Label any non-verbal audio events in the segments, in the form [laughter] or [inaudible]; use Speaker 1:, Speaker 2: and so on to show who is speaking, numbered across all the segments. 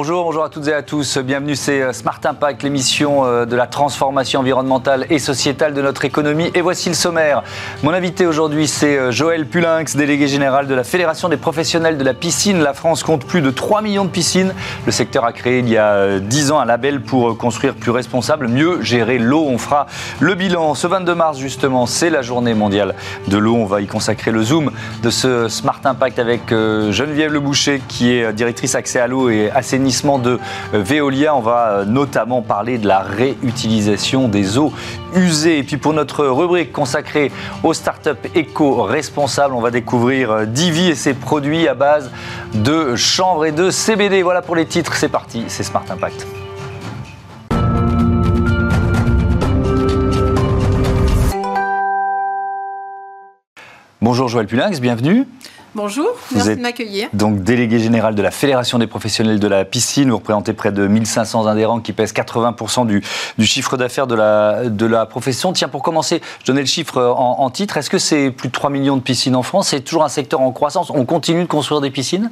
Speaker 1: Bonjour, bonjour à toutes et à tous. Bienvenue, c'est euh, Smart Impact, l'émission euh, de la transformation environnementale et sociétale de notre économie. Et voici le sommaire. Mon invité aujourd'hui, c'est euh, Joël Pulinx, délégué général de la Fédération des professionnels de la piscine. La France compte plus de 3 millions de piscines. Le secteur a créé il y a 10 ans un label pour construire plus responsable, mieux gérer l'eau. On fera le bilan. Ce 22 mars, justement, c'est la journée mondiale de l'eau. On va y consacrer le zoom de ce Smart Impact avec Geneviève Le Boucher, qui est directrice accès à l'eau et de euh, Veolia. On va euh, notamment parler de la réutilisation des eaux usées. Et puis pour notre rubrique consacrée aux startups éco-responsables, on va découvrir euh, Divi et ses produits à base de chanvre et de CBD. Voilà pour les titres, c'est parti, c'est Smart Impact. Bonjour Joël Pulinx, bienvenue.
Speaker 2: Bonjour, merci de m'accueillir.
Speaker 1: Donc délégué général de la Fédération des professionnels de la piscine, vous représentez près de 1500 adhérents qui pèsent 80% du, chiffre d'affaires de la, de la profession. Tiens, pour commencer, je donnais le chiffre en, en titre. Est-ce que c'est plus de 3 millions de piscines en France? C'est toujours un secteur en croissance On continue de construire des piscines?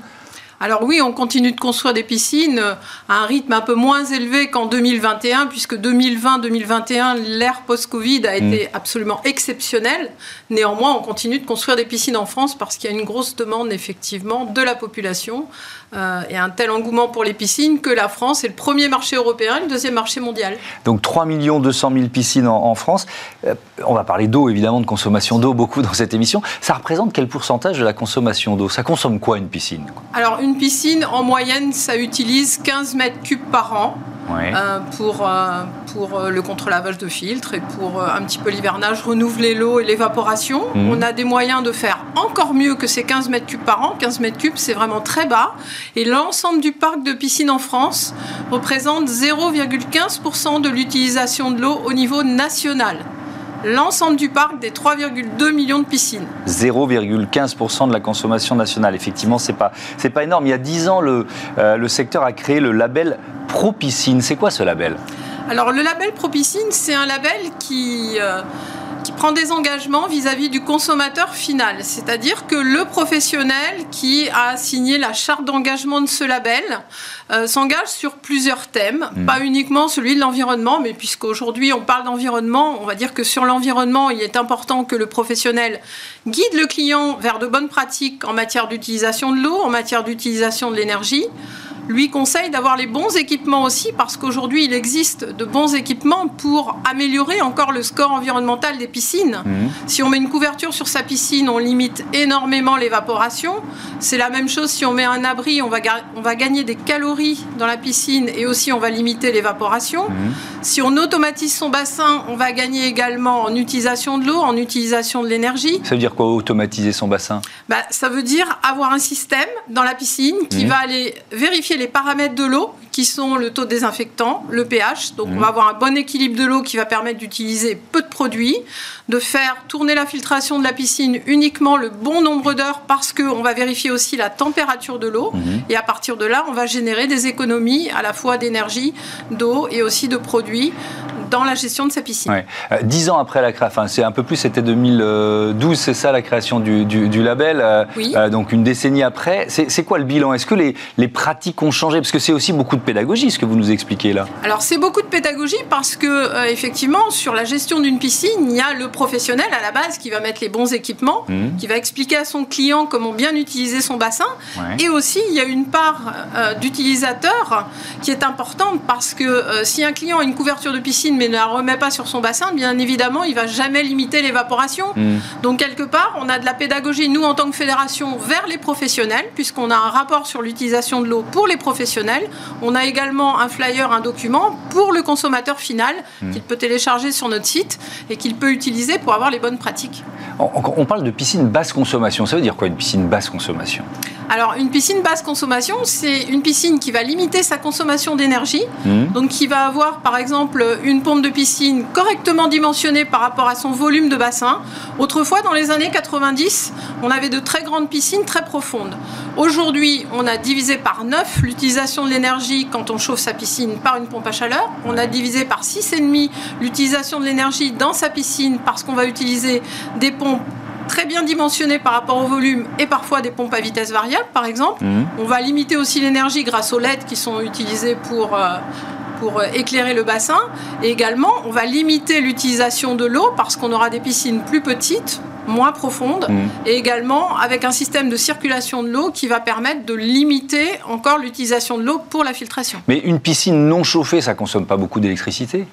Speaker 2: Alors oui, on continue de construire des piscines à un rythme un peu moins élevé qu'en 2021, puisque 2020-2021, l'ère post-Covid a été mm. absolument exceptionnelle. Néanmoins, on continue de construire des piscines en France parce qu'il y a une grosse demande effectivement de la population euh, et un tel engouement pour les piscines que la France est le premier marché européen, le deuxième marché mondial.
Speaker 1: Donc 3 200 000 piscines en, France. Euh, on va parler d'eau, évidemment, de consommation d'eau beaucoup dans cette émission. Ça représente quel pourcentage de la consommation d'eau? Ça consomme quoi une piscine?
Speaker 2: Alors une piscine, en moyenne, ça utilise 15 mètres cubes par an. Euh, pour, euh, pour euh, le contre-lavage de filtres et pour un petit peu l'hivernage, renouveler l'eau et l'évaporation. Mhm. On a des moyens de faire encore mieux que ces 15 mètres cubes par an. 15 mètres cubes, c'est vraiment très bas. Et l'ensemble du parc de piscines en France représente 0,15% de l'utilisation de l'eau au niveau national l'ensemble du parc des 3,2 millions de piscines.
Speaker 1: 0,15% de la consommation nationale. Effectivement, ce n'est pas, pas énorme. Il y a 10 ans, le, euh, le secteur a créé le label Propicine. C'est quoi ce label?
Speaker 2: Alors, le label Propicine, c'est un label qui... Euh, qui prend des engagements vis-à-vis du consommateur final. C'est-à-dire que le professionnel qui a signé la charte d'engagement de ce label euh, s'engage sur plusieurs thèmes, hmm. pas uniquement celui de l'environnement, mais puisqu'aujourd'hui on parle d'environnement, on va dire que sur l'environnement, il est important que le professionnel guide le client vers de bonnes pratiques en matière d'utilisation de l'eau, en matière d'utilisation de l'énergie lui conseille d'avoir les bons équipements aussi, parce qu'aujourd'hui, il existe de bons équipements pour améliorer encore le score environnemental des piscines. Mhm. Si on met une couverture sur sa piscine, on limite énormément l'évaporation. C'est la même chose si on met un abri, on va, on va gagner des calories dans la piscine et aussi on va limiter l'évaporation. Mhm. Si on automatise son bassin, on va gagner également en utilisation de l'eau, en utilisation de l'énergie.
Speaker 1: Ça veut dire quoi, automatiser son bassin?
Speaker 2: Bah, Ça veut dire avoir un système dans la piscine qui mhm. va aller vérifier les paramètres de l'eau qui sont le taux de désinfectant, le pH. Donc on mhm. va avoir un bon équilibre de l'eau qui va permettre d'utiliser peu de produits, de faire tourner la filtration de la piscine uniquement le bon nombre d'heures parce qu'on va vérifier aussi la température de l'eau. Mhm. Et à partir de là, on va générer des économies à la fois d'énergie, d'eau et aussi de produits dans la gestion de sa piscine.
Speaker 1: Euh, dix ans après la création, enfin c'est un peu plus, c'était 2012, c'est ça la création du, du, label. Euh, oui. Euh, donc une décennie après, c'est quoi le bilan? Est-ce que les, les, pratiques ont changé? Parce que c'est aussi beaucoup de pédagogie ce que vous nous expliquez là.
Speaker 2: Alors c'est beaucoup de pédagogie parce que effectivement sur la gestion d'une piscine, il y a le professionnel à la base qui va mettre les bons équipements, mmh. qui va expliquer à son client comment bien utiliser son bassin. Et aussi il y a une part d'utilisateur qui est importante parce que si un client a une couverture de piscine mais ne la remet pas sur son bassin, bien évidemment, il va jamais limiter l'évaporation. Hmm. Donc quelque part, on a de la pédagogie, nous en tant que fédération, vers les professionnels, puisqu'on a un rapport sur l'utilisation de l'eau pour les professionnels. On a également un flyer, un document pour le consommateur final hmm. qu'il peut télécharger sur notre site et qu'il peut utiliser pour avoir les bonnes pratiques.
Speaker 1: On parle de piscine basse consommation. Ça veut dire quoi une piscine basse consommation?
Speaker 2: Alors, une piscine basse consommation, c'est une piscine qui va limiter sa consommation d'énergie, hmm. donc qui va avoir par exemple une pompe de piscine correctement dimensionnée par rapport à son volume de bassin. Autrefois, dans les années 90, on avait de très grandes piscines très profondes. Aujourd'hui, on a divisé par 9 l'utilisation de l'énergie quand on chauffe sa piscine par une pompe à chaleur. On a divisé par 6,5 l'utilisation de l'énergie dans sa piscine parce qu'on va utiliser des pompes très bien dimensionnées par rapport au volume et parfois des pompes à vitesse variable, par exemple.
Speaker 1: Mhm.
Speaker 2: On va limiter aussi l'énergie grâce aux LED qui sont utilisés pour, euh, pour euh, éclairer le bassin. Et également, on va limiter l'utilisation de l'eau parce qu'on aura des piscines plus petites, moins profondes,
Speaker 1: Mhm.
Speaker 2: et également avec un système de circulation de l'eau qui va permettre de limiter encore l'utilisation de l'eau pour la filtration.
Speaker 1: Mais une piscine non chauffée, ça consomme pas beaucoup d'électricité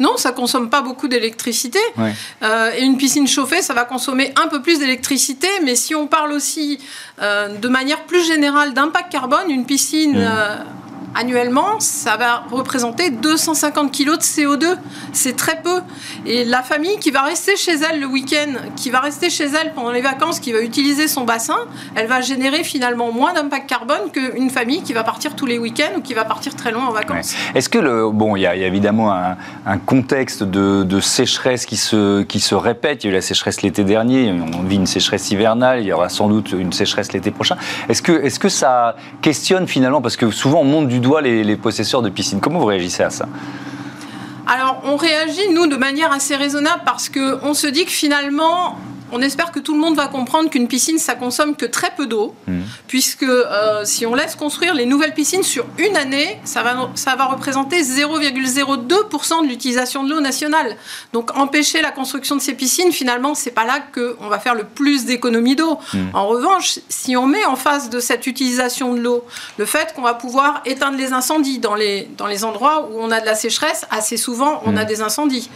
Speaker 2: Non, ça consomme pas beaucoup d'électricité.
Speaker 1: Ouais.
Speaker 2: Euh, et une piscine chauffée, ça va consommer un peu plus d'électricité. Mais si on parle aussi euh, de manière plus générale d'impact carbone, une piscine
Speaker 1: Mmh.
Speaker 2: Annuellement, ça va représenter 250 kg de CO2. C'est très peu. Et la famille qui va rester chez elle le week-end, qui va rester chez elle pendant les vacances, qui va utiliser son bassin, elle va générer finalement moins d'impact carbone qu'une famille qui va partir tous les week-ends ou qui va partir très loin en vacances.
Speaker 1: Ouais. Est-ce que le bon, il y, a il y a évidemment un, un contexte de, de sécheresse qui se qui se répète. Il y a eu la sécheresse l'été dernier. On vit une sécheresse hivernale. Il y aura sans doute une sécheresse l'été prochain. Est-ce que est-ce que ça questionne finalement parce que souvent on monte du doigt les, possesseurs de piscines. Comment vous réagissez à ça?
Speaker 2: Alors, on réagit, nous, de manière assez raisonnable parce qu'on se dit que finalement, on espère que tout le monde va comprendre qu'une piscine, ça consomme que très peu d'eau,
Speaker 1: Mhm.
Speaker 2: puisque euh, si on laisse construire les nouvelles piscines sur une année, ça va, ça va représenter 0,02% de l'utilisation de l'eau nationale. Donc, empêcher la construction de ces piscines, finalement, c'est pas là qu'on va faire le plus d'économies d'eau.
Speaker 1: Mhm.
Speaker 2: En revanche, si on met en face de cette utilisation de l'eau le fait qu'on va pouvoir éteindre les incendies dans les, dans les endroits où on a de la sécheresse, assez souvent, on a
Speaker 1: Mhm.
Speaker 2: des incendies.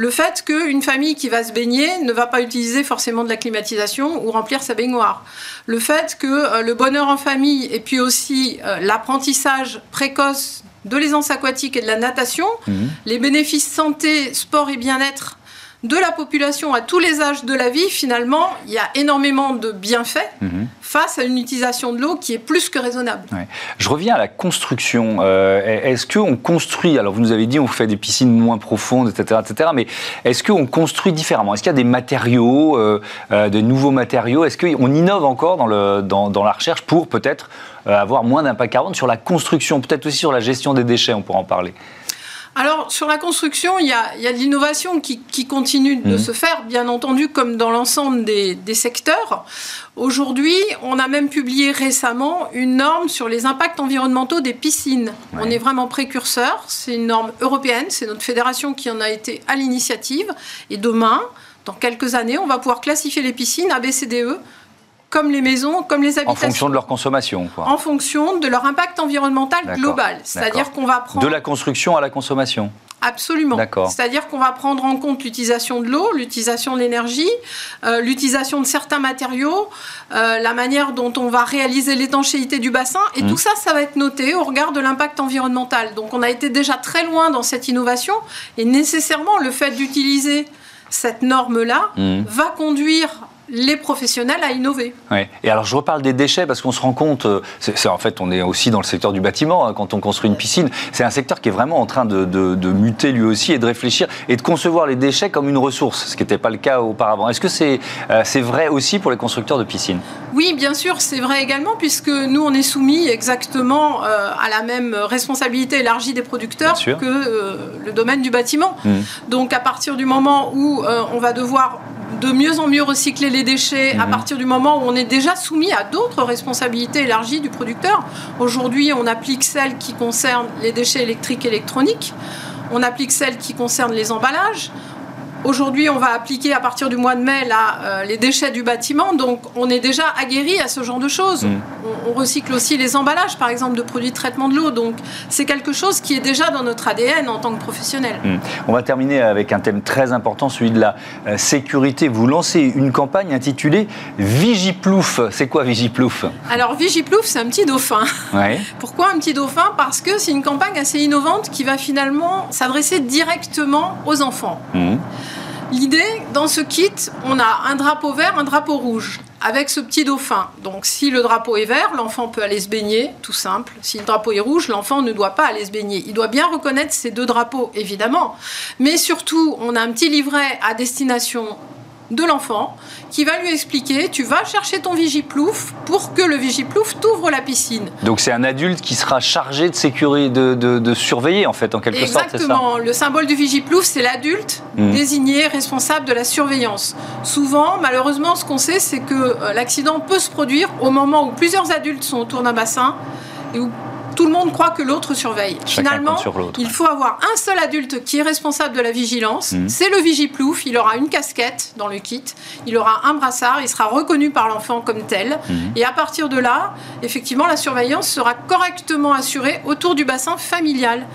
Speaker 2: Le fait qu'une famille qui va se baigner ne va pas utiliser forcément de la climatisation ou remplir sa baignoire. Le fait que euh, le bonheur en famille et puis aussi euh, l'apprentissage précoce de l'aisance aquatique et de la natation,
Speaker 1: Mhm.
Speaker 2: les bénéfices santé, sport et bien-être de la population à tous les âges de la vie, finalement, il y a énormément de bienfaits
Speaker 1: Mhm.
Speaker 2: face à une utilisation de l'eau qui est plus que raisonnable.
Speaker 1: Ouais. Je reviens à la construction. Euh, est-ce qu'on construit, alors vous nous avez dit on fait des piscines moins profondes, etc., etc., mais est-ce qu'on construit différemment? Est-ce qu'il y a des matériaux, euh, euh, de nouveaux matériaux? Est-ce qu'on innove encore dans, le, dans, dans la recherche pour peut-être euh, avoir moins d'impact carbone sur la construction, peut-être aussi sur la gestion des déchets, on pourra en parler?
Speaker 2: Alors, sur la construction, il y a, il y a de l'innovation qui, qui continue de
Speaker 1: Mhm.
Speaker 2: se faire, bien entendu, comme dans l'ensemble des, des secteurs. Aujourd'hui, on a même publié récemment une norme sur les impacts environnementaux des piscines.
Speaker 1: Ouais.
Speaker 2: On est vraiment précurseur. C'est une norme européenne. C'est notre fédération qui en a été à l'initiative. Et demain, dans quelques années, on va pouvoir classifier les piscines ABCDE comme les maisons, comme les
Speaker 1: En
Speaker 2: habitations.
Speaker 1: fonction de leur consommation, quoi.
Speaker 2: en fonction de leur impact environnemental global. C'est-à-dire qu'on va prendre
Speaker 1: De la construction à la consommation.
Speaker 2: Absolument.
Speaker 1: D'accord.
Speaker 2: C'est-à-dire qu'on va prendre en compte l'utilisation de l'eau, l'utilisation de l'énergie, euh, l'utilisation de certains matériaux, euh, la manière dont on va réaliser l'étanchéité du bassin. Et
Speaker 1: Mhm.
Speaker 2: tout ça, ça va être noté au regard de l'impact environnemental. Donc on a été déjà très loin dans cette innovation. Et nécessairement, le fait d'utiliser cette norme-là
Speaker 1: Mhm.
Speaker 2: va conduire les professionnels à innover.
Speaker 1: Ouais. Et alors je reparle des déchets parce qu'on se rend compte, euh, en fait on est aussi dans le secteur du bâtiment hein, quand on construit une piscine, c'est un secteur qui est vraiment en train de, muter lui aussi et de réfléchir et de concevoir les déchets comme une ressource, ce qui n'était pas le cas auparavant. Est-ce que c'est, euh, c'est vrai aussi pour les constructeurs de piscines?
Speaker 2: Oui, bien sûr, c'est vrai également, puisque nous, on est soumis exactement euh, à la même responsabilité élargie des producteurs que euh, le domaine du bâtiment.
Speaker 1: Mhm.
Speaker 2: Donc, à partir du moment où euh, on va devoir de mieux en mieux recycler les déchets, à
Speaker 1: Mhm.
Speaker 2: partir du moment où on est déjà soumis à d'autres responsabilités élargies du producteur. Aujourd'hui, on applique celles qui concernent les déchets électriques et électroniques, on applique celles qui concernent les emballages. Aujourd'hui, on va appliquer à partir du mois de mai là, euh, les déchets du bâtiment, donc on est déjà aguerri à ce genre de choses.
Speaker 1: Mhm.
Speaker 2: On, on recycle aussi les emballages, par exemple, de produits de traitement de l'eau, donc c'est quelque chose qui est déjà dans notre ADN en tant que professionnel.
Speaker 1: Hmm. On va terminer avec un thème très important, celui de la euh, sécurité. Vous lancez une campagne intitulée Vigiplouf. C'est quoi Vigiplouf?
Speaker 2: Alors Vigiplouf, c'est un petit dauphin.
Speaker 1: ouais. [laughs]
Speaker 2: Pourquoi un petit dauphin? Parce que c'est une campagne assez innovante qui va finalement s'adresser directement aux enfants.
Speaker 1: Mhm.
Speaker 2: L'idée, dans ce kit, on a un drapeau vert, un drapeau rouge, avec ce petit dauphin. Donc si le drapeau est vert, l'enfant peut aller se baigner, tout simple. Si le drapeau est rouge, l'enfant ne doit pas aller se baigner. Il doit bien reconnaître ces deux drapeaux, évidemment. Mais surtout, on a un petit livret à destination de l'enfant qui va lui expliquer tu vas chercher ton vigiplouf pour que le vigiplouf t'ouvre la piscine.
Speaker 1: Donc c'est un adulte qui sera chargé de sécuriser, de, de, surveiller en fait en quelque
Speaker 2: sorte. Exactement. Le symbole du vigiplouf c'est l'adulte hmm. désigné responsable de la surveillance. Souvent, malheureusement, ce qu'on sait c'est que euh, l'accident peut se produire au moment où plusieurs adultes sont autour d'un bassin et où tout le monde croit que l'autre surveille. Finalement, il faut avoir un seul adulte qui est responsable de la vigilance. Mhm. C'est le vigiplouf. Il aura une casquette dans le kit. Il aura un brassard. Il sera reconnu par l'enfant comme tel. Mhm. Et à partir de là, effectivement, la surveillance sera correctement assurée autour du bassin familial.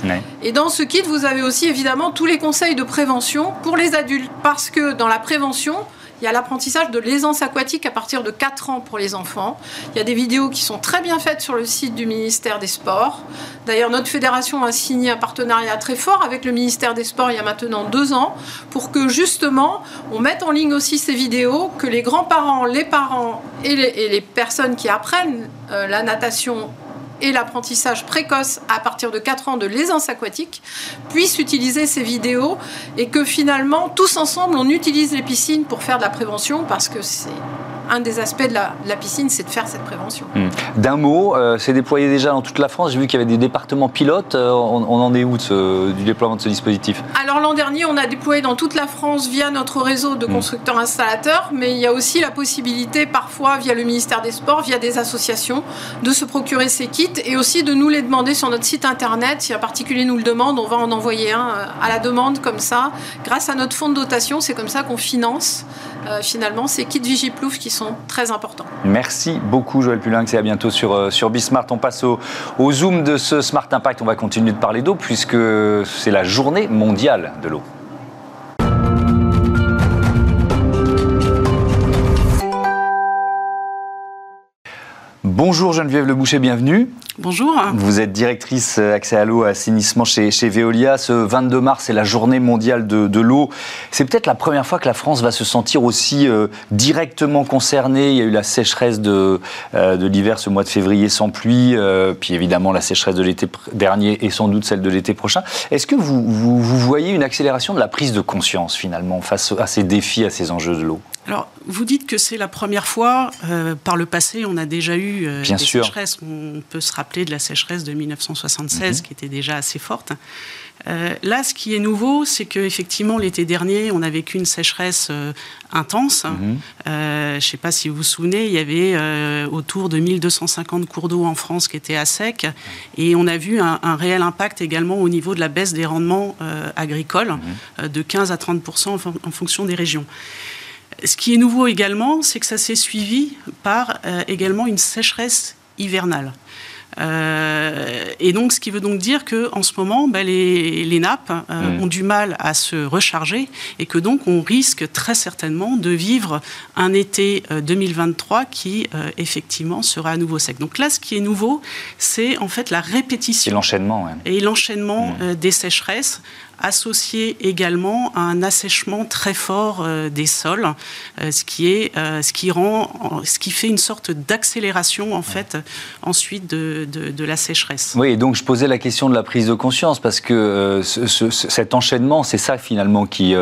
Speaker 2: Et dans ce kit, vous avez aussi évidemment tous les conseils de prévention pour les adultes. Parce que dans la prévention, il y a l'apprentissage de l'aisance aquatique à partir de 4 ans pour les enfants. Il y a des vidéos qui sont très bien faites sur le site du ministère des Sports. D'ailleurs, notre fédération a signé un partenariat très fort avec le ministère des Sports il y a maintenant deux ans pour que justement on mette en ligne aussi ces vidéos, que les grands-parents, les parents et les, personnes qui apprennent euh, la natation et l'apprentissage précoce à partir de 4 ans de l'aisance aquatique puissent utiliser ces vidéos et que finalement, tous ensemble, on utilise les piscines pour faire de la prévention parce que c'est un des aspects de la, piscine, c'est de faire cette prévention. Hmm.
Speaker 1: D'un mot, euh, c'est déployé déjà dans toute la France. J'ai vu qu'il y avait des départements pilotes. Euh, on, en est où du déploiement de ce dispositif?
Speaker 2: Alors l'an dernier, on a déployé dans toute la France via notre réseau de hmm. constructeurs installateurs, mais il y a aussi la possibilité parfois via le ministère des Sports, via des associations, de se procurer ces kits et aussi de nous les demander sur notre site internet. Si un particulier nous le demande, on va en envoyer un euh, à la demande comme ça. Grâce à notre fonds de dotation, c'est comme ça qu'on finance finalement ces kits Vigiplouf qui sont très importants.
Speaker 1: Merci beaucoup Joël Pulinx et à bientôt sur, euh, sur Bismart. On passe au zoom de ce Smart Impact. On va continuer de parler d'eau puisque c'est la journée mondiale de l'eau. Bonjour Geneviève Le Boucher, bienvenue.
Speaker 3: Bonjour.
Speaker 1: Vous êtes directrice euh, accès à l'eau, assainissement chez, chez Veolia. Ce 22 mars, c'est la journée mondiale de, l'eau. C'est peut-être la première fois que la France va se sentir aussi euh, directement concernée. Il y a eu la sécheresse de, euh, de l'hiver ce mois de février sans pluie, puis évidemment la sécheresse de l'été dernier et sans doute celle de l'été prochain. Est-ce que vous, vous, vous voyez une accélération de la prise de conscience finalement face à ces défis, à ces enjeux de l'eau?
Speaker 3: Alors, vous dites que c'est la première fois. Euh, par le passé, on a déjà eu euh, des sécheresses. On peut se rappeler de la sécheresse de 1976, mhm. qui était déjà assez forte. Euh, là, ce qui est nouveau, c'est qu'effectivement, l'été dernier, on a vécu une sécheresse intense. Mhm. je ne sais pas si vous vous souvenez, il y avait autour de 1250 cours d'eau en France qui étaient à sec. Et on a vu un, réel impact également au niveau de la baisse des rendements agricoles, mhm. de 15 à 30% en fonction des régions. Ce qui est nouveau également, c'est que ça s'est suivi par euh, également une sécheresse hivernale. Euh, et donc, ce qui veut donc dire que en ce moment, bah, les, nappes euh, mmh. ont du mal à se recharger et que donc on risque très certainement de vivre un été 2023 qui effectivement sera à nouveau sec. Donc là, ce qui est nouveau, c'est en fait la répétition.
Speaker 1: Et l'enchaînement.
Speaker 3: Et l'enchaînement mmh. des sécheresses associé également à un assèchement très fort euh, des sols, euh, ce qui est, euh, ce qui rend, ce qui fait une sorte d'accélération en fait ensuite de, de, la sécheresse.
Speaker 1: Oui, et donc je posais la question de la prise de conscience parce que cet enchaînement, c'est ça finalement qui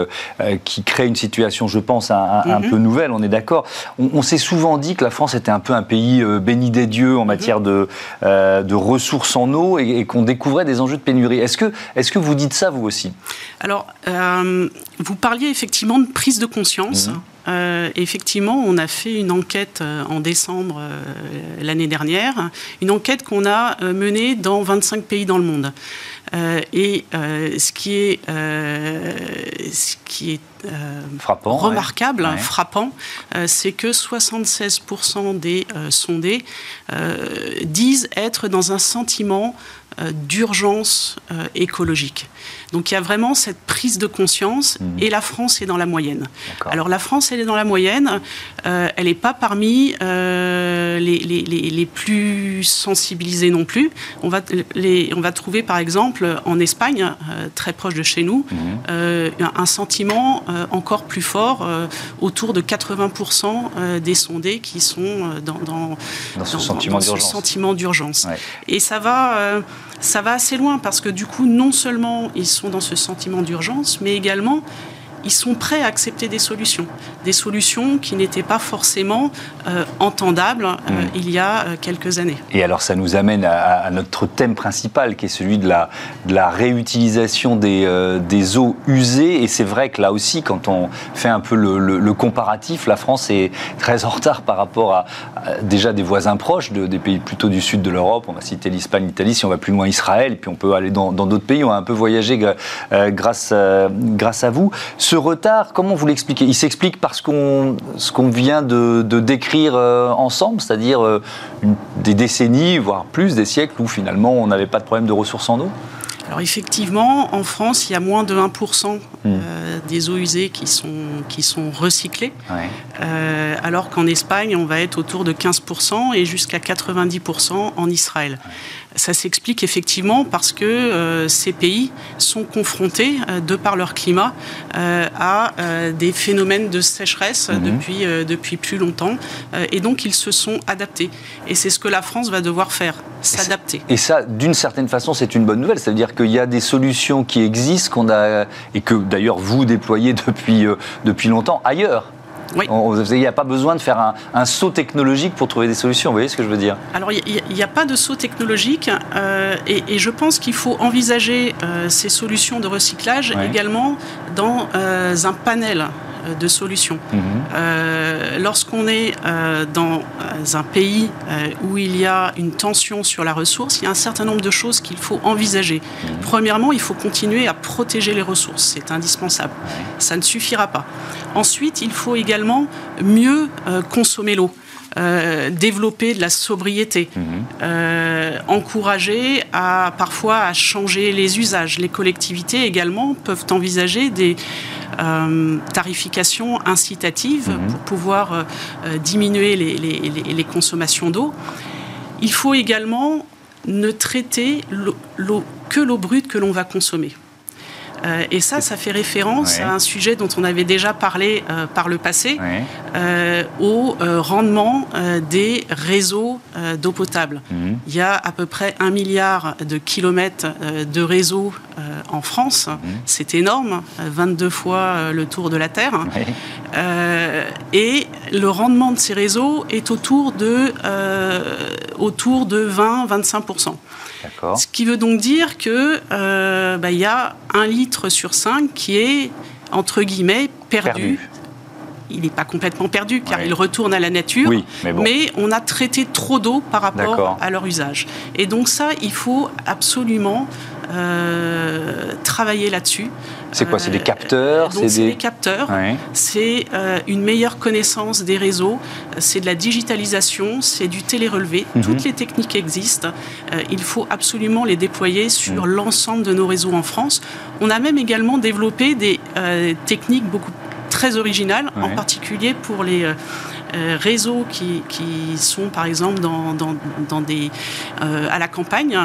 Speaker 1: qui crée une situation, je pense, un, un, mhm. peu nouvelle. On est d'accord. On, s'est souvent dit que la France était un peu un pays béni des dieux en mhm. matière de de ressources en eau et, et qu'on découvrait des enjeux de pénurie. Est-ce que est-ce que vous dites ça vous aussi
Speaker 3: alors, euh, vous parliez effectivement de prise de conscience. Mhm. Euh, effectivement, on a fait une enquête euh, en décembre l'année dernière, une enquête qu'on a menée dans 25 pays dans le monde. et ce qui est, ce qui est frappant, remarquable, frappant, c'est que 76% des sondés disent être dans un sentiment d'urgence écologique. Donc il y a vraiment cette prise de conscience mhm. et la France est dans la moyenne. Alors la France, elle est dans la moyenne, euh, elle n'est pas parmi euh, les, les, les, plus sensibilisées non plus. On va, les, on va trouver par exemple en Espagne, euh, très proche de chez nous, mhm. un sentiment encore plus fort, autour de 80% des sondés qui sont dans, dans,
Speaker 1: dans ce sentiment
Speaker 3: d'urgence. Et ça va ça va assez loin parce que du coup, non seulement ils sont dans ce sentiment d'urgence, mais également ils sont prêts à accepter des solutions. Des solutions qui n'étaient pas forcément euh, entendables euh, mm. il y a euh, quelques années.
Speaker 1: Et alors ça nous amène à, notre thème principal qui est celui de la, de la réutilisation des, des eaux usées. Et c'est vrai que là aussi, quand on fait un peu le, comparatif, la France est très en retard par rapport à, déjà des voisins proches, de, des pays plutôt du sud de l'Europe. On va citer l'Espagne, l'Italie, si on va plus loin Israël, puis on peut aller dans d'autres pays. On a un peu voyagé grâce, grâce à vous. Ce retard, comment vous l'expliquez? Il s'explique qu'on, ce qu'on vient de, décrire euh, ensemble, c'est-à-dire euh, des décennies, voire plus, des siècles où finalement on n'avait pas de problème de ressources en eau?
Speaker 3: Alors effectivement, en France, il y a moins de 1% hmm. euh, des eaux usées qui sont, qui sont recyclées, alors qu'en Espagne, on va être autour de 15% et jusqu'à 90% en Israël. Ça s'explique effectivement parce que euh, ces pays sont confrontés, euh, de par leur climat, euh, à des phénomènes de sécheresse mhm. depuis, depuis plus longtemps. et donc, ils se sont adaptés. Et c'est ce que la France va devoir faire, s'adapter.
Speaker 1: Et ça, d'une certaine façon, c'est une bonne nouvelle. Ça veut dire qu'il y a des solutions qui existent, qu'on a, et que d'ailleurs vous déployez depuis, depuis longtemps ailleurs. Il n'y a pas besoin de faire un, saut technologique pour trouver des solutions. Vous voyez ce que je veux dire?
Speaker 3: Alors, il n'y a, pas de saut technologique euh, et, je pense qu'il faut envisager euh, ces solutions de recyclage également dans euh, un panel euh, de solutions. Mhm. Euh, lorsqu'on est euh, dans un pays où il y a une tension sur la ressource, il y a un certain nombre de choses qu'il faut envisager. Mhm. Premièrement, il faut continuer à protéger les ressources, c'est indispensable. Ça ne suffira pas. Ensuite, il faut également mieux consommer l'eau. Développer de la sobriété, mhm. encourager à parfois à changer les usages. Les collectivités également peuvent envisager des, euh, tarification incitative mhm. pour pouvoir euh, euh, diminuer les, consommations d'eau. Il faut également ne traiter l'eau que l'eau brute que l'on va consommer. Euh, et ça, ça fait référence à un sujet dont on avait déjà parlé euh, par le passé, euh, au rendement des réseaux d'eau potable. Mhm. Il y a à peu près un milliard de kilomètres de réseaux en France. Mhm. C'est énorme, 22 fois le tour de la Terre. et le rendement de ces réseaux est autour de, autour de 20-25%. Ce qui veut donc dire qu'il euh, bah, y a un litre sur cinq qui est, entre guillemets, perdu. Il n'est pas complètement perdu car il retourne à la nature, mais, on a traité trop d'eau par rapport à leur usage. Et donc ça, il faut absolument euh, travailler là-dessus.
Speaker 1: C'est quoi C'est des capteurs
Speaker 3: C'est des... capteurs. C'est euh, une meilleure connaissance des réseaux. C'est de la digitalisation. C'est du télé-relevé. Mhm. Toutes les techniques existent. Euh, il faut absolument les déployer sur mhm. l'ensemble de nos réseaux en France. On a même également développé des techniques beaucoup très originales, en particulier pour les réseaux qui, sont par exemple dans, dans, des, à la campagne.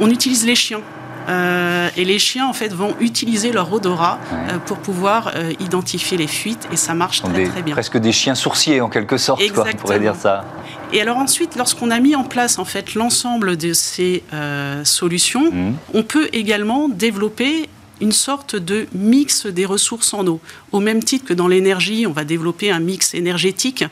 Speaker 3: On utilise les chiens. Euh, et les chiens, en fait, vont utiliser leur odorat euh, pour pouvoir euh, identifier les fuites et ça marche très, très bien.
Speaker 1: Presque des chiens sourciers, en quelque sorte, quoi, on pourrait dire ça.
Speaker 3: Et alors ensuite, lorsqu'on a mis en place en fait l'ensemble de ces solutions, mmh. on peut également développer une sorte de mix des ressources en eau. Au même titre que dans l'énergie, on va développer un mix énergétique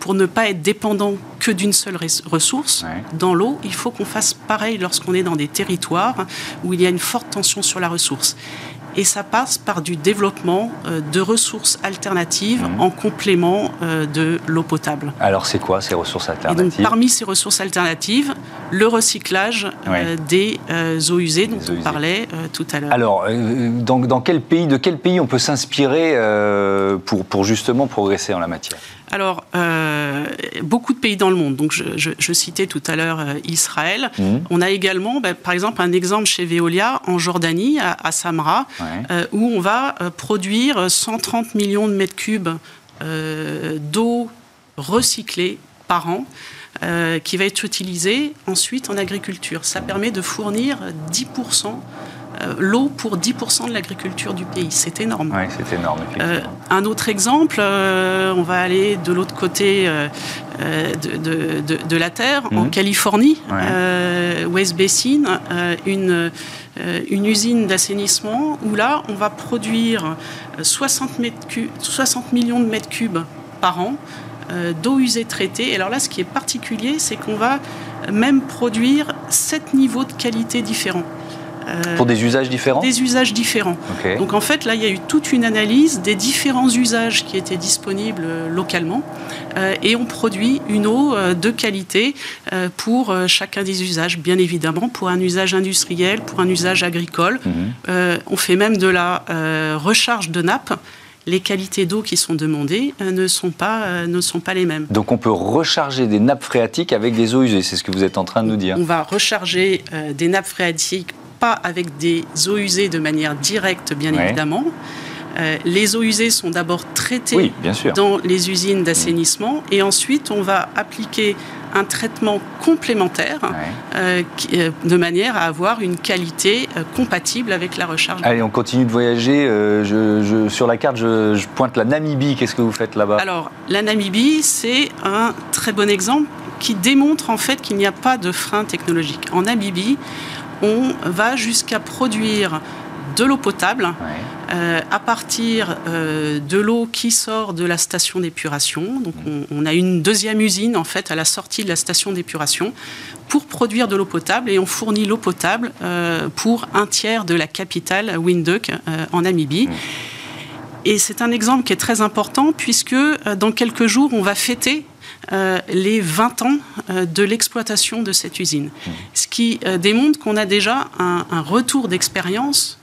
Speaker 3: pour ne pas être dépendant que d'une seule ressource. Dans l'eau, il faut qu'on fasse pareil lorsqu'on est dans des territoires où il y a une forte tension sur la ressource et ça passe par du développement euh, de ressources alternatives mhm. en complément euh, de l'eau potable.
Speaker 1: Alors c'est quoi ces ressources alternatives
Speaker 3: donc, Parmi ces ressources alternatives, le recyclage euh, des eaux usées dont on parlait tout à l'heure.
Speaker 1: Alors dans, dans, quel pays, de quel pays on peut s'inspirer pour, pour justement progresser en la matière?
Speaker 3: Alors, euh, beaucoup de pays dans le monde. Donc, je, citais tout à l'heure euh, Israël. Mhm. On a également, ben, par exemple, un exemple chez Veolia en Jordanie, à, Samra, euh, où on va produire 130 millions de mètres cubes d'eau recyclée par an. qui va être utilisée ensuite en agriculture. Ça permet de fournir 10% l'eau pour 10% de l'agriculture du pays. C'est énorme.
Speaker 1: Oui, c'est énorme.
Speaker 3: un autre exemple, on va aller de l'autre côté de, de, la Terre, en mhm. Californie, West Basin, une, une usine d'assainissement où là, on va produire 60, mètres 60 millions de mètres cubes par an euh, d'eau usée traitée. alors là, ce qui est particulier, c'est qu'on va même produire sept niveaux de qualité différents.
Speaker 1: Euh, Pour des usages différents
Speaker 3: Des usages différents. Donc en fait, là, il y a eu toute une analyse des différents usages qui étaient disponibles euh, localement et on produit une eau de qualité pour chacun des usages, bien évidemment, pour un usage industriel, pour un usage agricole. Mhm. on fait même de la recharge de nappes les qualités d'eau qui sont demandées euh, ne, sont pas, euh, ne sont pas les mêmes.
Speaker 1: Donc on peut recharger des nappes phréatiques avec des eaux usées, c'est ce que vous êtes en train de nous dire.
Speaker 3: On va recharger euh, des nappes phréatiques pas avec des eaux usées de manière directe, bien évidemment. les eaux usées sont d'abord traitées dans les usines d'assainissement et ensuite on va appliquer un traitement complémentaire euh, euh, de manière à avoir une qualité euh, compatible avec la recharge.
Speaker 1: Allez, on continue de voyager. Je, sur la carte, je, pointe la Namibie. Qu'est-ce que vous faites là-bas?
Speaker 3: Alors, la Namibie, c'est un très bon exemple qui démontre en fait qu'il n'y a pas de frein technologique. En Namibie, on va jusqu'à produire de l'eau potable euh, à partir euh, de l'eau qui sort de la station d'épuration. Donc on, a une deuxième usine en fait à la sortie de la station d'épuration pour produire de l'eau potable et on fournit l'eau potable euh, pour un tiers de la capitale Windhoek en Namibie. Et c'est un exemple qui est très important puisque dans quelques jours on va fêter les 20 ans de l'exploitation de cette usine. Ce qui démontre qu'on a déjà un, un retour d'expérience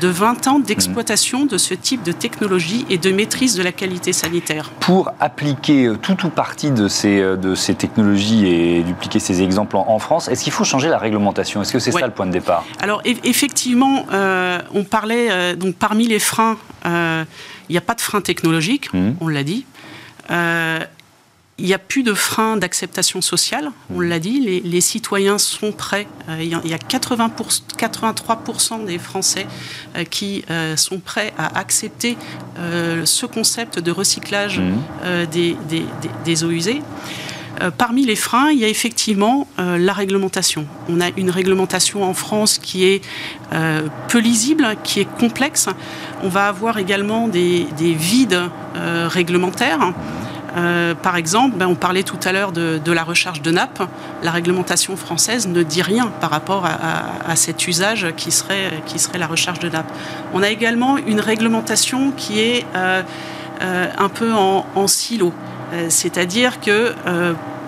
Speaker 3: de 20 ans d'exploitation de ce type de technologie et de maîtrise de la qualité sanitaire.
Speaker 1: Pour appliquer euh, tout ou partie de ces, euh, de ces technologies et dupliquer ces exemples en, France, est-ce qu'il faut changer la réglementation? Est-ce que c'est ça le point de départ?
Speaker 3: Alors effectivement, euh, on parlait, donc parmi les freins, il n'y a pas de frein technologique, mmh. on l'a dit. Il n'y a plus de frein d'acceptation sociale, on l'a dit, les, citoyens sont prêts. Euh, il y a 80 83% des Français euh, qui euh, sont prêts à accepter ce concept de recyclage mmh. des, des, eaux usées. Parmi les freins, il y a effectivement la réglementation. On a une réglementation en France qui est peu lisible, qui est complexe. On va avoir également des, vides réglementaires. Euh, par exemple, ben, on parlait tout à l'heure de, la recharge de nappes. La réglementation française ne dit rien par rapport à, cet usage qui serait, qui serait la recharge de nappes. On a également une réglementation qui est euh, euh, un peu en, silo. C'est-à-dire que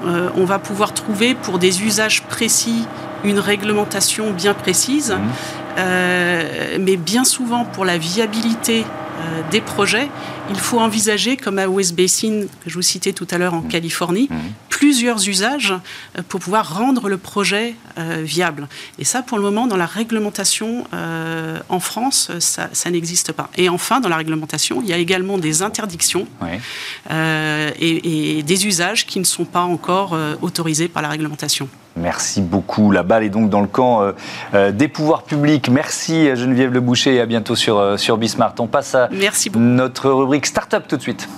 Speaker 3: on va pouvoir trouver pour des usages précis une réglementation bien précise, mmh. mais bien souvent pour la viabilité des projets, il faut envisager, comme à West Basin, que je vous citais tout à l'heure en mmh. Californie, mmh. plusieurs usages euh, pour pouvoir rendre le projet euh, viable. Et ça, pour le moment, dans la réglementation en France, ça, n'existe pas. Et enfin, dans la réglementation, il y a également des interdictions et, et, des usages qui ne sont pas encore autorisés par la réglementation.
Speaker 1: Merci beaucoup. La balle est donc dans le camp euh, euh, des pouvoirs publics. Merci Geneviève Le Boucher et à bientôt sur, euh, sur Bismart. On passe à notre rubrique Startup tout de suite.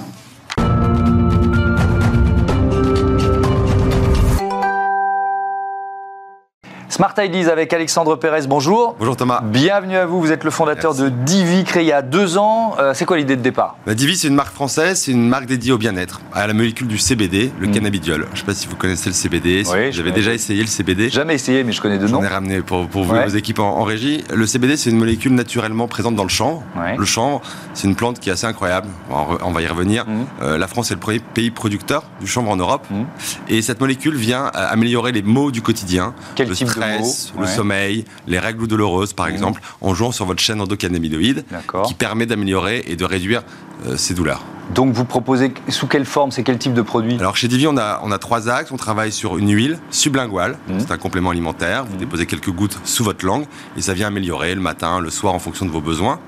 Speaker 1: Smart Ideas avec Alexandre Pérez, bonjour.
Speaker 4: Bonjour Thomas.
Speaker 1: Bienvenue à vous, vous êtes le fondateur de Divi, créé il y a deux ans. Euh, c'est quoi l'idée de départ?
Speaker 4: Bah, Divi, c'est une marque française, c'est une marque dédiée au bien-être, à la molécule du CBD, le mm. cannabidiol. Je ne sais pas si vous connaissez le CBD, oui, j'avais déjà essayé le CBD.
Speaker 1: Jamais essayé, mais je connais de nom.
Speaker 4: J'en ai ramené pour, pour vous et vos équipes en, régie. Le CBD, c'est une molécule naturellement présente dans le champ. Le champ, c'est une plante qui est assez incroyable, on va y revenir. Mm. Euh, la France est le premier pays producteur du chanvre en Europe. Mm. Et cette molécule vient améliorer les maux du quotidien.
Speaker 1: Quel le type stress,
Speaker 4: de le les règles douloureuses par mmh. exemple, en jouant sur votre chaîne endocannabinoïde qui permet d'améliorer et de réduire euh, ces douleurs.
Speaker 1: Donc vous proposez sous quelle forme, c'est quel type de produit?
Speaker 4: Alors chez Divi, on a, on a trois axes. On travaille sur une huile sublinguale, mmh. c'est un complément alimentaire. Vous mmh. déposez quelques gouttes sous votre langue et ça vient améliorer le matin, le soir en fonction de vos besoins.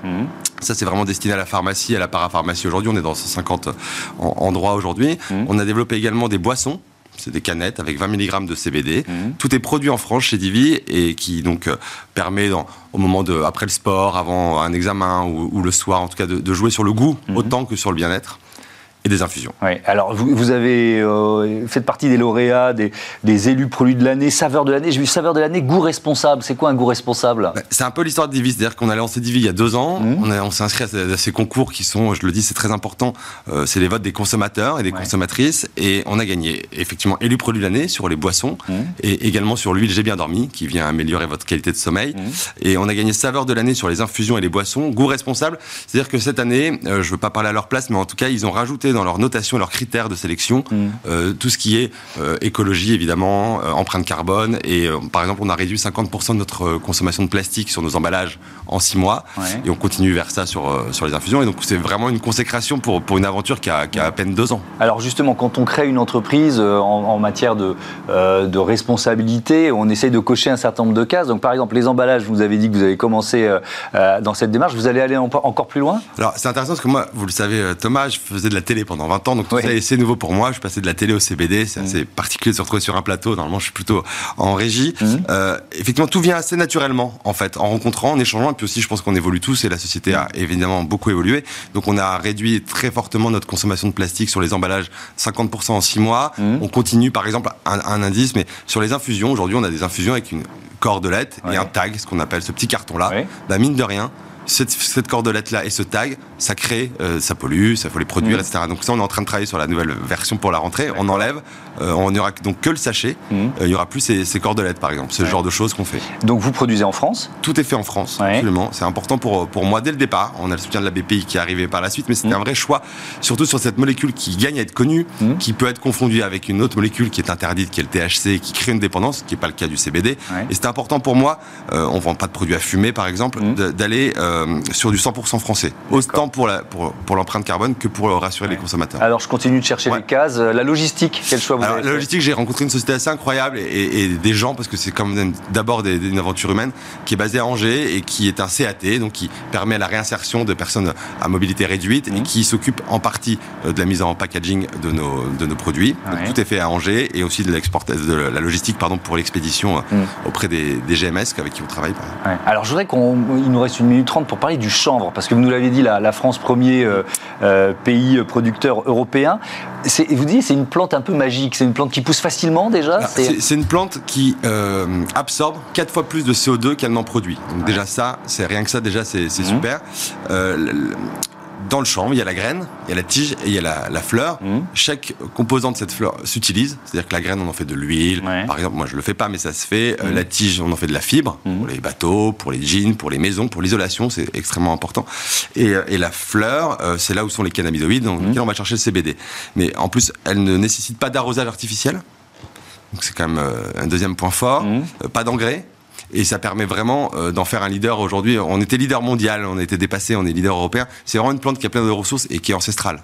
Speaker 4: Ça, c'est vraiment destiné à la pharmacie, à la parapharmacie aujourd'hui. On est dans 150 endroits aujourd'hui. On a développé également des boissons C'est des canettes avec 20 mg de CBD. Mmh. Tout est produit en France chez Divi et qui donc permet, au moment de, après le sport, avant un examen ou, le soir, en tout cas, de, jouer sur le goût mmh. autant que sur le bien-être des infusions.
Speaker 1: Oui. Alors, vous, vous avez euh, fait partie des lauréats, des, des élus produits de l'année, saveur de l'année. J'ai vu saveur de l'année, goût responsable. C'est quoi un goût responsable?
Speaker 4: Bah, C'est un peu l'histoire de Divi. C'est-à-dire qu'on a lancé Divi il y a deux ans. Mmh. On, on s'est inscrit à, ces concours qui sont, je le dis, c'est très important. Euh, c'est les votes des consommateurs et des consommatrices. Et on a gagné, effectivement, élu produit de l'année sur les boissons mmh. et également sur l'huile J'ai bien dormi, qui vient améliorer votre qualité de sommeil. Mmh. Et on a gagné saveur de l'année sur les infusions et les boissons. Goût responsable. C'est-à-dire que cette année, euh, je ne veux pas parler à leur place, mais en tout cas, ils ont rajouté dans leur notation, leurs critères de sélection, mm. euh, tout ce qui est euh, écologie évidemment, euh, empreinte carbone. Et par exemple, on a réduit 50% de notre consommation de plastique sur nos emballages en 6 mois. Et on continue vers ça sur, sur les infusions. Et donc c'est vraiment une consécration pour, pour une aventure qui a, qui a à peine 2 ans.
Speaker 1: Alors justement, quand on crée une entreprise en, matière de, de responsabilité, on essaye de cocher un certain nombre de cases. Donc par exemple, les emballages, vous avez dit que vous avez commencé dans cette démarche. Vous allez aller encore plus loin?
Speaker 4: Alors c'est intéressant parce que moi, vous le savez, Thomas, je faisais de la télé pendant 20 ans. Donc c'est nouveau pour moi. Je passais de la télé au CBD. C'est assez particulier de se retrouver sur un plateau. Normalement, je suis plutôt en régie. Mmh. Euh, effectivement, tout vient assez naturellement, en fait, en rencontrant, en échangeant. Et puis aussi, je pense qu'on évolue tous et la société a évidemment beaucoup évolué. Donc, on a réduit très fortement notre consommation de plastique sur les emballages, 50% en 6 mois. Mmh. On continue, par exemple, un, indice, mais sur les infusions, aujourd'hui, on a des infusions avec une cordelette et un tag, ce qu'on appelle ce petit carton-là. Bah, mine de rien, cette, cette cordelette-là et ce tag, ça crée, euh, ça pollue, ça faut les produire, mm. etc. Donc ça, on est en train de travailler sur la nouvelle version pour la rentrée. On enlève, euh, on n'y aura donc que le sachet. Mm. Euh, il n'y aura plus ces, ces, cordelettes, par exemple. Le genre de choses qu'on fait.
Speaker 1: Donc vous produisez en France
Speaker 4: Tout est fait en France, absolument. C'est important pour, pour moi dès le départ. On a le soutien de la BPI qui est arrivé par la suite, mais c'était mm. un vrai choix, surtout sur cette molécule qui gagne à être connue, qui peut être confondue avec une autre molécule qui est interdite, qui est le THC, qui crée une dépendance, qui n'est pas le cas du CBD. Et c'était important pour moi, on vend pas de produits à fumer, par exemple, d'aller sur du 100% français. Autant pour la, pour, pour l'empreinte carbone que pour rassurer les consommateurs.
Speaker 1: Alors je continue de chercher les cases. La logistique, quel choix vous
Speaker 4: La logistique, j'ai rencontré une société assez incroyable et, des gens, parce que c'est quand même d'abord une aventure humaine, qui est basée à Angers et qui est un CAT, donc qui permet la réinsertion de personnes à mobilité réduite et mmh. qui s'occupe en partie euh, de la mise en packaging de nos, de nos produits. Donc, tout est fait à Angers et aussi de, de la logistique pardon, pour l'expédition euh, mmh. auprès des, des, GMS avec qui on travaille.
Speaker 1: Alors je voudrais qu'il nous reste une minute trente pour parler du chanvre, parce que vous nous l'avez dit, la, la France premier euh, euh, pays producteur européen. Vous dites c'est une plante un peu magique, c'est une plante qui pousse facilement déjà
Speaker 4: ah, C'est une plante qui euh, absorbe 4 fois plus de CO2 qu'elle n'en produit. Donc déjà ça, c'est rien que ça déjà c'est mmh. super dans le champ, il y a la graine, il y a la tige et il y a la, fleur. Mmh. Chaque composant de cette fleur s'utilise. C'est-à-dire que la graine, on en fait de l'huile. Par exemple, moi, je le fais pas, mais ça se fait. Euh, mmh. la tige, on en fait de la fibre mmh. pour les bateaux, pour les jeans, pour les maisons, pour l'isolation. C'est extrêmement important. Et, euh, la fleur, euh, c'est là où sont les cannabinoïdes, dans lesquels on va chercher le CBD. Mais en plus, elle ne nécessite pas d'arrosage artificiel. Donc c'est quand même un deuxième point fort. pas d'engrais et ça permet vraiment euh, d'en faire un leader aujourd'hui. On était leader mondial, on été dépassé, on est leader européen. C'est vraiment une plante qui a plein de ressources et qui est ancestrale.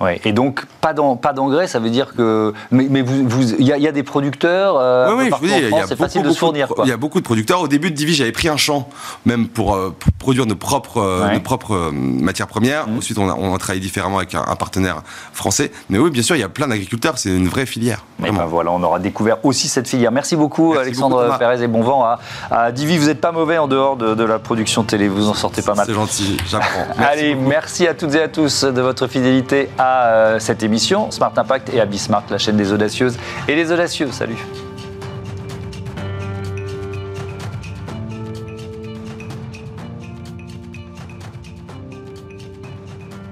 Speaker 1: Ouais, et donc pas d'engrais, ça veut dire que mais, mais vous il y, y, a des producteurs. Euh,
Speaker 4: oui, oui je c'est facile de se fournir. Il y a beaucoup de producteurs. Au début de Divi, j'avais pris un champ même pour, euh, produire nos propres euh, nos propres matières premières. Mmh. Ensuite, on a, on a, travaillé différemment avec un, partenaire français. Mais oui, bien sûr, il y a plein d'agriculteurs. C'est une vraie filière.
Speaker 1: Ben voilà, on aura découvert aussi cette filière. Merci beaucoup, Alexandre Pérez et bon vent à, à, Divi. Vous n'êtes pas mauvais en dehors de, de, la production télé. Vous en sortez pas mal.
Speaker 4: C'est gentil, j'apprends. [laughs]
Speaker 1: Allez, merci à toutes et à tous de votre fidélité à cette émission. Smart Impact et à la chaîne des audacieuses et les audacieux. Salut